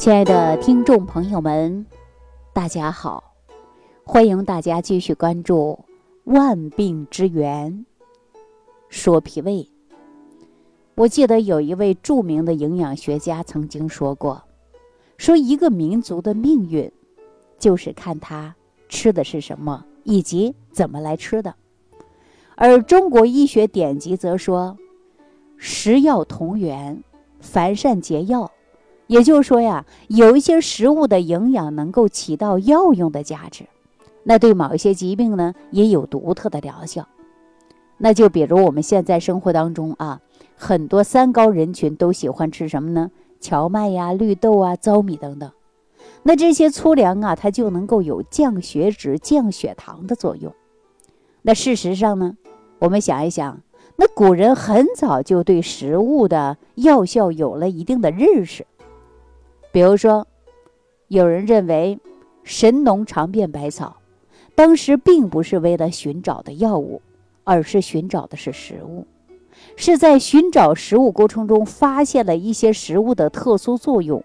亲爱的听众朋友们，大家好！欢迎大家继续关注《万病之源说脾胃》。我记得有一位著名的营养学家曾经说过：“说一个民族的命运，就是看他吃的是什么，以及怎么来吃的。”而中国医学典籍则说：“食药同源，凡善解药。”也就是说呀，有一些食物的营养能够起到药用的价值，那对某一些疾病呢也有独特的疗效。那就比如我们现在生活当中啊，很多三高人群都喜欢吃什么呢？荞麦呀、绿豆啊、糙米等等。那这些粗粮啊，它就能够有降血脂、降血糖的作用。那事实上呢，我们想一想，那古人很早就对食物的药效有了一定的认识。比如说，有人认为神农尝遍百草，当时并不是为了寻找的药物，而是寻找的是食物，是在寻找食物过程中发现了一些食物的特殊作用。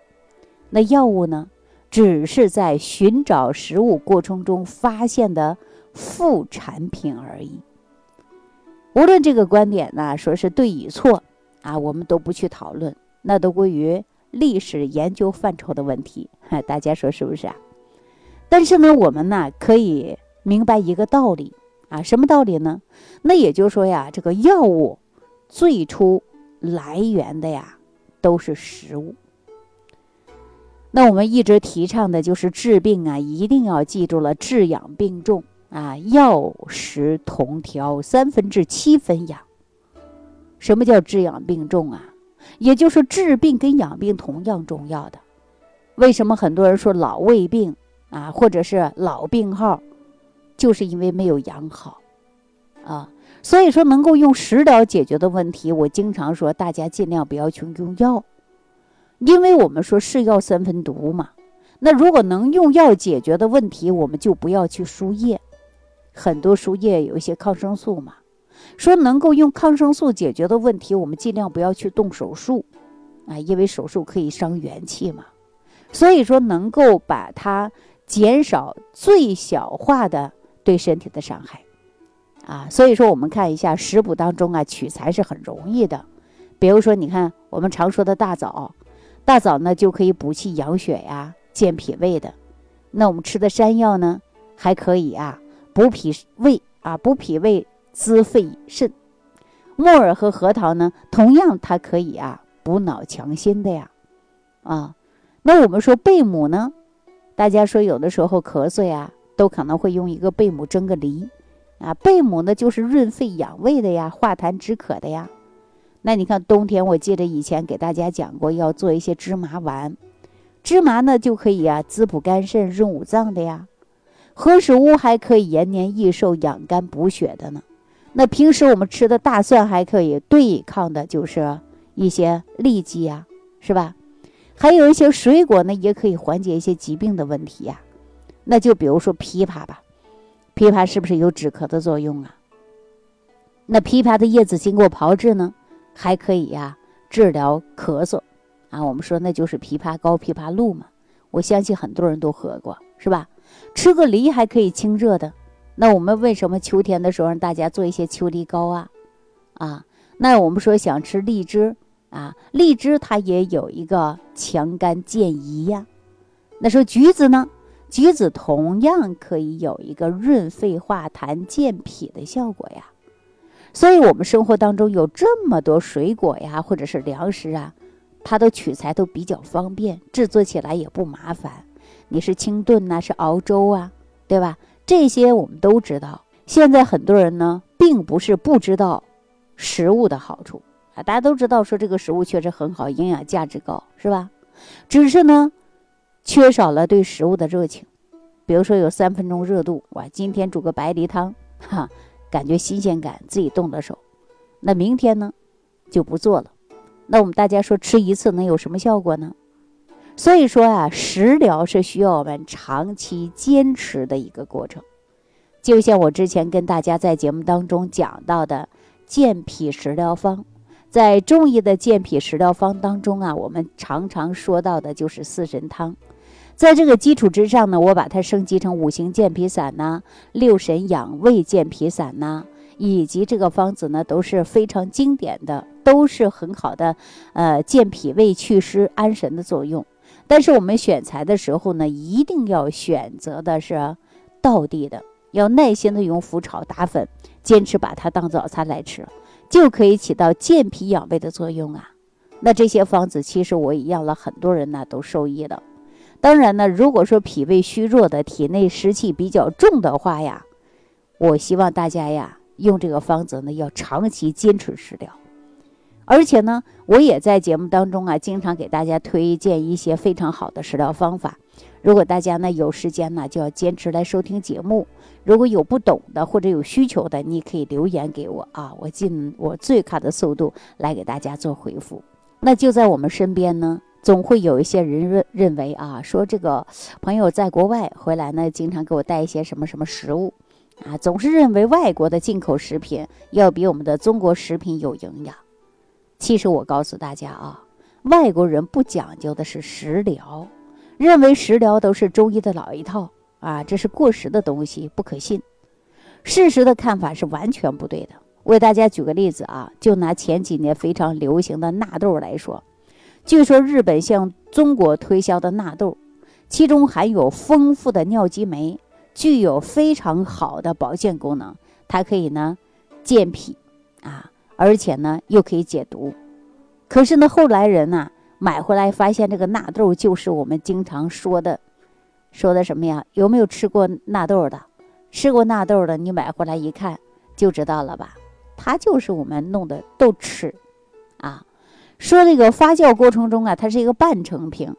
那药物呢，只是在寻找食物过程中发现的副产品而已。无论这个观点呢，说是对与错啊，我们都不去讨论，那都归于。历史研究范畴的问题，大家说是不是啊？但是呢，我们呢可以明白一个道理啊，什么道理呢？那也就是说呀，这个药物最初来源的呀都是食物。那我们一直提倡的就是治病啊，一定要记住了，治养并重啊，药食同调，三分治七分养。什么叫治养并重啊？也就是治病跟养病同样重要的，为什么很多人说老胃病啊，或者是老病号，就是因为没有养好，啊，所以说能够用食疗解决的问题，我经常说大家尽量不要去用药，因为我们说是药三分毒嘛，那如果能用药解决的问题，我们就不要去输液，很多输液有一些抗生素嘛。说能够用抗生素解决的问题，我们尽量不要去动手术，啊，因为手术可以伤元气嘛。所以说能够把它减少最小化的对身体的伤害，啊，所以说我们看一下食补当中啊，取材是很容易的。比如说，你看我们常说的大枣，大枣呢就可以补气养血呀，健脾胃的。那我们吃的山药呢，还可以啊，补脾胃啊，补脾胃。滋肺肾，木耳和核桃呢，同样它可以啊补脑强心的呀，啊，那我们说贝母呢，大家说有的时候咳嗽呀，都可能会用一个贝母蒸个梨，啊，贝母呢就是润肺养胃的呀，化痰止渴的呀。那你看冬天，我记得以前给大家讲过，要做一些芝麻丸，芝麻呢就可以啊滋补肝肾、润五脏的呀。何首乌还可以延年益寿、养肝补血的呢。那平时我们吃的大蒜还可以对抗的，就是一些痢疾呀，是吧？还有一些水果呢，也可以缓解一些疾病的问题呀。那就比如说枇杷吧，枇杷是不是有止咳的作用啊？那枇杷的叶子经过炮制呢，还可以呀治疗咳嗽啊。我们说那就是枇杷膏、枇杷露嘛。我相信很多人都喝过，是吧？吃个梨还可以清热的。那我们为什么秋天的时候让大家做一些秋梨膏啊？啊，那我们说想吃荔枝啊，荔枝它也有一个强肝健胰呀。那说橘子呢，橘子同样可以有一个润肺化痰健脾的效果呀。所以，我们生活当中有这么多水果呀，或者是粮食啊，它的取材都比较方便，制作起来也不麻烦。你是清炖呐，是熬粥啊，对吧？这些我们都知道，现在很多人呢，并不是不知道食物的好处啊，大家都知道说这个食物确实很好，营养价值高，是吧？只是呢，缺少了对食物的热情。比如说有三分钟热度，哇，今天煮个白梨汤，哈，感觉新鲜感，自己动的手。那明天呢，就不做了。那我们大家说吃一次能有什么效果呢？所以说啊，食疗是需要我们长期坚持的一个过程。就像我之前跟大家在节目当中讲到的健脾食疗方，在中医的健脾食疗方当中啊，我们常常说到的就是四神汤。在这个基础之上呢，我把它升级成五行健脾散呐、六神养胃健脾散呐，以及这个方子呢都是非常经典的，都是很好的，呃，健脾胃、祛湿、安神的作用。但是我们选材的时候呢，一定要选择的是道地的，要耐心的用麸炒打粉，坚持把它当早餐来吃，就可以起到健脾养胃的作用啊。那这些方子其实我也要了很多人呢都受益了。当然呢，如果说脾胃虚弱的、体内湿气比较重的话呀，我希望大家呀用这个方子呢要长期坚持食疗。而且呢，我也在节目当中啊经常给大家推荐一些非常好的食疗方法。如果大家呢有时间呢，就要坚持来收听节目。如果有不懂的或者有需求的，你可以留言给我啊，我尽我最快的速度来给大家做回复。那就在我们身边呢。总会有一些人认认为啊，说这个朋友在国外回来呢，经常给我带一些什么什么食物，啊，总是认为外国的进口食品要比我们的中国食品有营养。其实我告诉大家啊，外国人不讲究的是食疗，认为食疗都是中医的老一套啊，这是过时的东西，不可信。事实的看法是完全不对的。为大家举个例子啊，就拿前几年非常流行的纳豆来说。据说日本向中国推销的纳豆，其中含有丰富的尿激酶，具有非常好的保健功能。它可以呢健脾啊，而且呢又可以解毒。可是呢，后来人呢买回来发现这个纳豆就是我们经常说的，说的什么呀？有没有吃过纳豆的？吃过纳豆的，你买回来一看就知道了吧？它就是我们弄的豆豉啊。说这个发酵过程中啊，它是一个半成品，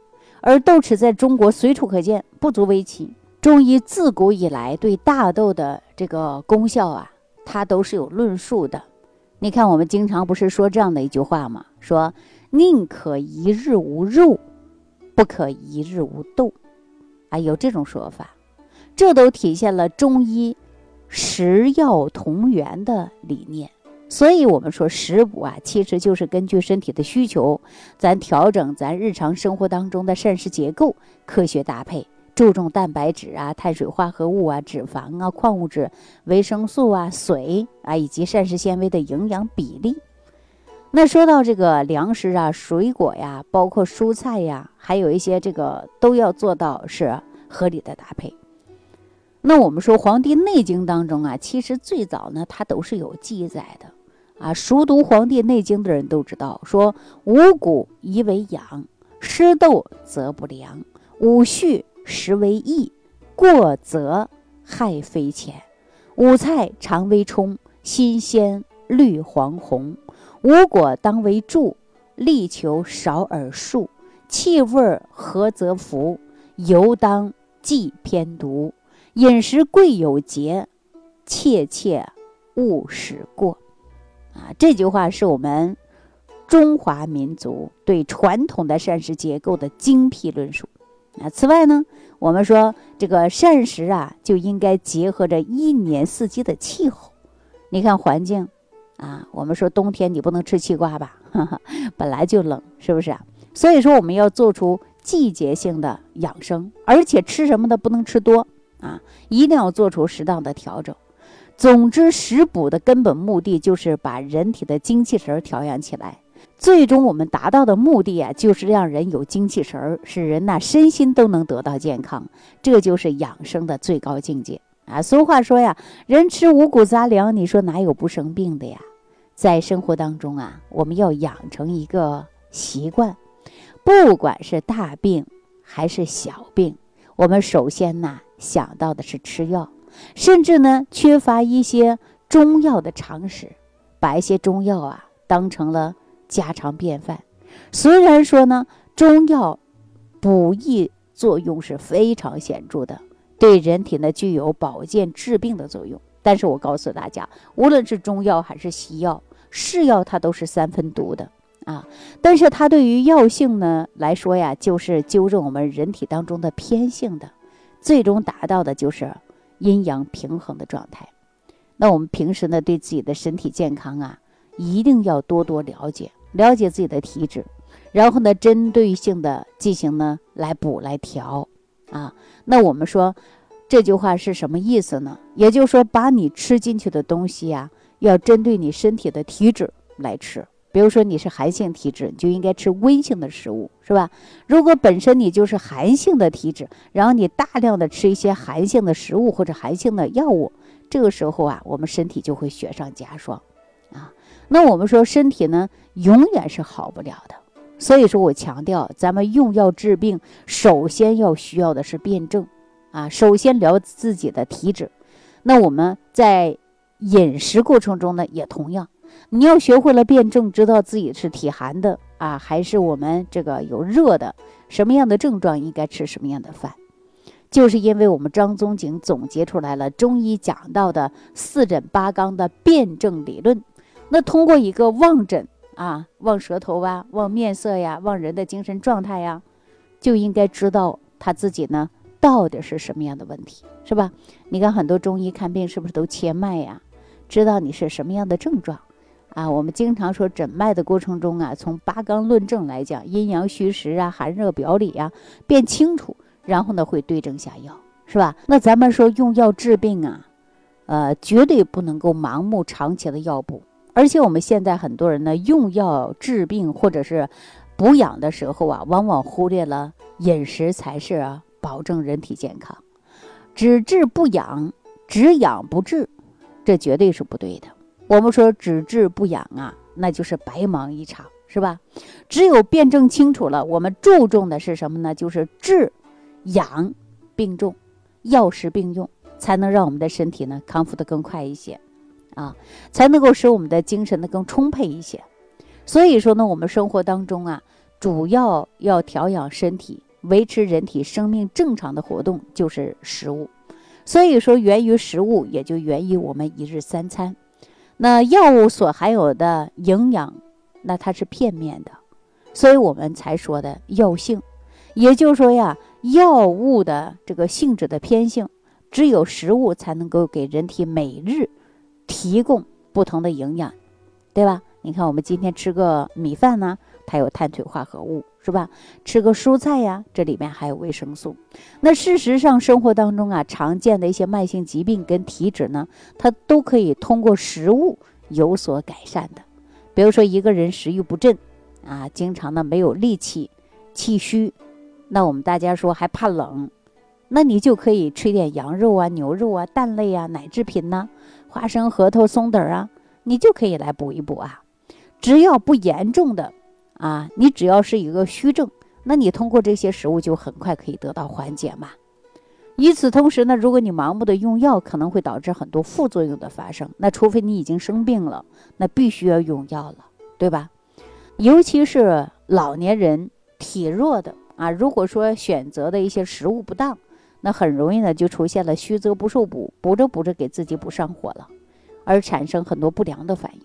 而豆豉在中国随处可见，不足为奇。中医自古以来对大豆的这个功效啊，它都是有论述的。你看，我们经常不是说这样的一句话吗？说宁可一日无肉，不可一日无豆，啊，有这种说法，这都体现了中医食药同源的理念。所以，我们说食补啊，其实就是根据身体的需求，咱调整咱日常生活当中的膳食结构，科学搭配，注重蛋白质啊、碳水化合物啊、脂肪啊、矿物质、维生素啊、水啊以及膳食纤维的营养比例。那说到这个粮食啊、水果呀，包括蔬菜呀，还有一些这个都要做到是合理的搭配。那我们说《黄帝内经》当中啊，其实最早呢，它都是有记载的。啊，熟读《黄帝内经》的人都知道，说五谷宜为养，湿豆则不良；五畜食为益，过则害非浅；五菜常为充，新鲜绿黄红；五果当为助，力求少而数；气味合则服，油当忌偏毒；饮食贵有节，切切勿使过。啊，这句话是我们中华民族对传统的膳食结构的精辟论述。啊，此外呢，我们说这个膳食啊，就应该结合着一年四季的气候。你看环境啊，我们说冬天你不能吃西瓜吧，本来就冷，是不是啊？所以说我们要做出季节性的养生，而且吃什么的不能吃多啊，一定要做出适当的调整。总之，食补的根本目的就是把人体的精气神调养起来。最终，我们达到的目的啊，就是让人有精气神儿，使人呐身心都能得到健康。这就是养生的最高境界啊！俗话说呀，人吃五谷杂粮，你说哪有不生病的呀？在生活当中啊，我们要养成一个习惯，不管是大病还是小病，我们首先呐想到的是吃药。甚至呢，缺乏一些中药的常识，把一些中药啊当成了家常便饭。虽然说呢，中药补益作用是非常显著的，对人体呢具有保健治病的作用。但是我告诉大家，无论是中药还是西药，是药它都是三分毒的啊。但是它对于药性呢来说呀，就是纠正我们人体当中的偏性的，最终达到的就是。阴阳平衡的状态，那我们平时呢，对自己的身体健康啊，一定要多多了解，了解自己的体质，然后呢，针对性的进行呢来补来调啊。那我们说这句话是什么意思呢？也就是说，把你吃进去的东西呀，要针对你身体的体质来吃。比如说你是寒性体质，你就应该吃温性的食物，是吧？如果本身你就是寒性的体质，然后你大量的吃一些寒性的食物或者寒性的药物，这个时候啊，我们身体就会雪上加霜，那我们说身体呢，永远是好不了的。所以说我强调，咱们用药治病，首先要需要的是辩证，啊，首先了自己的体质。那我们在饮食过程中呢，也同样。你要学会了辩证，知道自己是体寒的啊，还是我们这个有热的，什么样的症状应该吃什么样的饭，就是因为我们张宗景总结出来了中医讲到的四诊八纲的辩证理论。那通过一个望诊啊，望舌头啊，望面色呀，望人的精神状态呀，就应该知道他自己呢到底是什么样的问题，是吧？你看很多中医看病是不是都切脉呀？知道你是什么样的症状？啊，我们经常说诊脉的过程中啊，从八纲论证来讲，阴阳虚实啊，寒热表里啊，辨清楚，然后呢会对症下药，是吧？那咱们说用药治病啊，呃，绝对不能够盲目长期的药补，而且我们现在很多人呢用药治病或者是补养的时候啊，往往忽略了饮食才是啊保证人体健康，只治不养，只养不治，这绝对是不对的。我们说只治不养啊，那就是白忙一场，是吧？只有辩证清楚了，我们注重的是什么呢？就是治、养并重，药食并用，才能让我们的身体呢康复的更快一些，啊，才能够使我们的精神呢更充沛一些。所以说呢，我们生活当中啊，主要要调养身体、维持人体生命正常的活动，就是食物。所以说，源于食物，也就源于我们一日三餐。那药物所含有的营养，那它是片面的，所以我们才说的药性。也就是说呀，药物的这个性质的偏性，只有食物才能够给人体每日提供不同的营养，对吧？你看，我们今天吃个米饭呢，它有碳水化合物。是吧？吃个蔬菜呀，这里面还有维生素。那事实上，生活当中啊，常见的一些慢性疾病跟体质呢，它都可以通过食物有所改善的。比如说，一个人食欲不振啊，经常呢没有力气、气虚，那我们大家说还怕冷，那你就可以吃点羊肉啊、牛肉啊、蛋类啊、奶制品呐、花生、核桃、松子啊，你就可以来补一补啊。只要不严重的。啊，你只要是一个虚症，那你通过这些食物就很快可以得到缓解嘛。与此同时呢，如果你盲目的用药，可能会导致很多副作用的发生。那除非你已经生病了，那必须要用药了，对吧？尤其是老年人、体弱的啊，如果说选择的一些食物不当，那很容易呢就出现了虚则不受补，补着补着给自己补上火了，而产生很多不良的反应。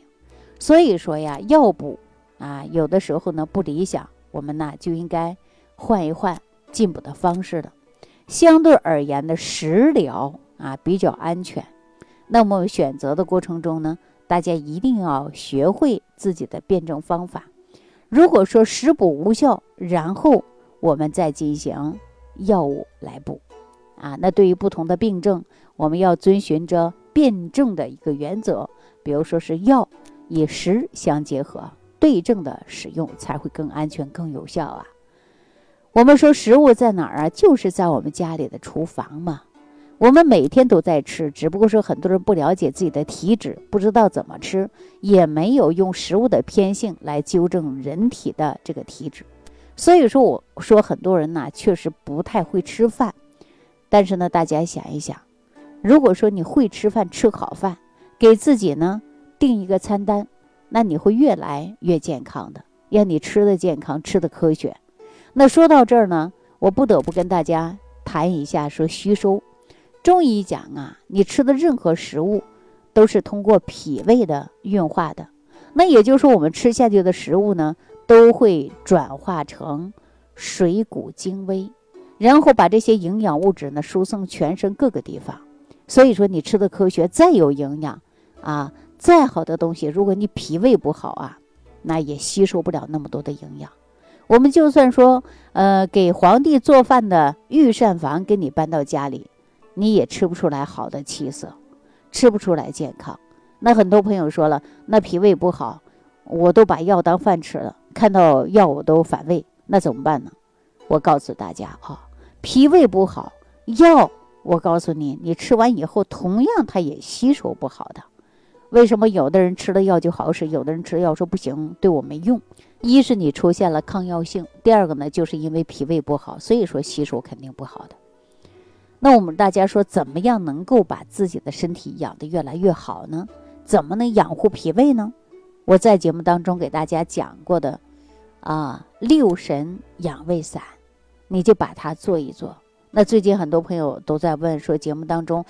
所以说呀，药补。啊，有的时候呢不理想，我们呢就应该换一换进补的方式了。相对而言的，食疗啊比较安全。那么选择的过程中呢，大家一定要学会自己的辩证方法。如果说食补无效，然后我们再进行药物来补。啊，那对于不同的病症，我们要遵循着辩证的一个原则，比如说是药以食相结合。对症的使用才会更安全、更有效啊！我们说食物在哪儿啊？就是在我们家里的厨房嘛。我们每天都在吃，只不过说很多人不了解自己的体质，不知道怎么吃，也没有用食物的偏性来纠正人体的这个体质。所以说，我说很多人呢确实不太会吃饭。但是呢，大家想一想，如果说你会吃饭、吃好饭，给自己呢定一个餐单。那你会越来越健康的，让你吃的健康，吃的科学。那说到这儿呢，我不得不跟大家谈一下说虚收。中医讲啊，你吃的任何食物都是通过脾胃的运化的。那也就是说，我们吃下去的食物呢，都会转化成水谷精微，然后把这些营养物质呢输送全身各个地方。所以说，你吃的科学，再有营养啊。再好的东西，如果你脾胃不好啊，那也吸收不了那么多的营养。我们就算说，呃，给皇帝做饭的御膳房给你搬到家里，你也吃不出来好的气色，吃不出来健康。那很多朋友说了，那脾胃不好，我都把药当饭吃了，看到药我都反胃，那怎么办呢？我告诉大家啊，脾胃不好，药我告诉你，你吃完以后同样它也吸收不好的。为什么有的人吃了药就好使，有的人吃了药说不行，对我没用？一是你出现了抗药性，第二个呢，就是因为脾胃不好，所以说吸收肯定不好的。那我们大家说，怎么样能够把自己的身体养得越来越好呢？怎么能养护脾胃呢？我在节目当中给大家讲过的，啊，六神养胃散，你就把它做一做。那最近很多朋友都在问说，节目当中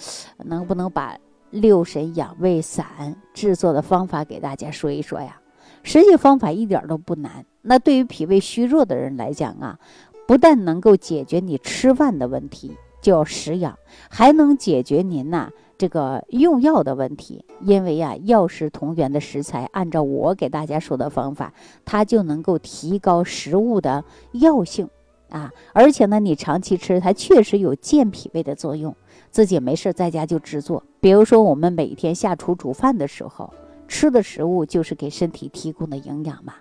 能不能把六神养胃散制作的方法给大家说一说呀？实际方法一点都不难。那对于脾胃虚弱的人来讲啊，不但能够解决你吃饭的问题，就要食养，还能解决您呐这个用药的问题。因为呀，药食同源的食材，按照我给大家说的方法，它就能够提高食物的药性啊。而且呢，你长期吃，它确实有健脾胃的作用。自己没事在家就制作，比如说我们每天下厨煮饭的时候。吃的食物就是给身体提供的营养嘛。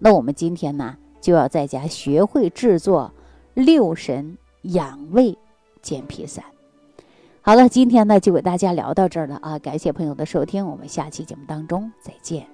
那我们今天呢，就要在家学会制作六神养胃健脾散。好了，今天呢就给大家聊到这儿了啊！感谢朋友的收听，我们下期节目当中再见。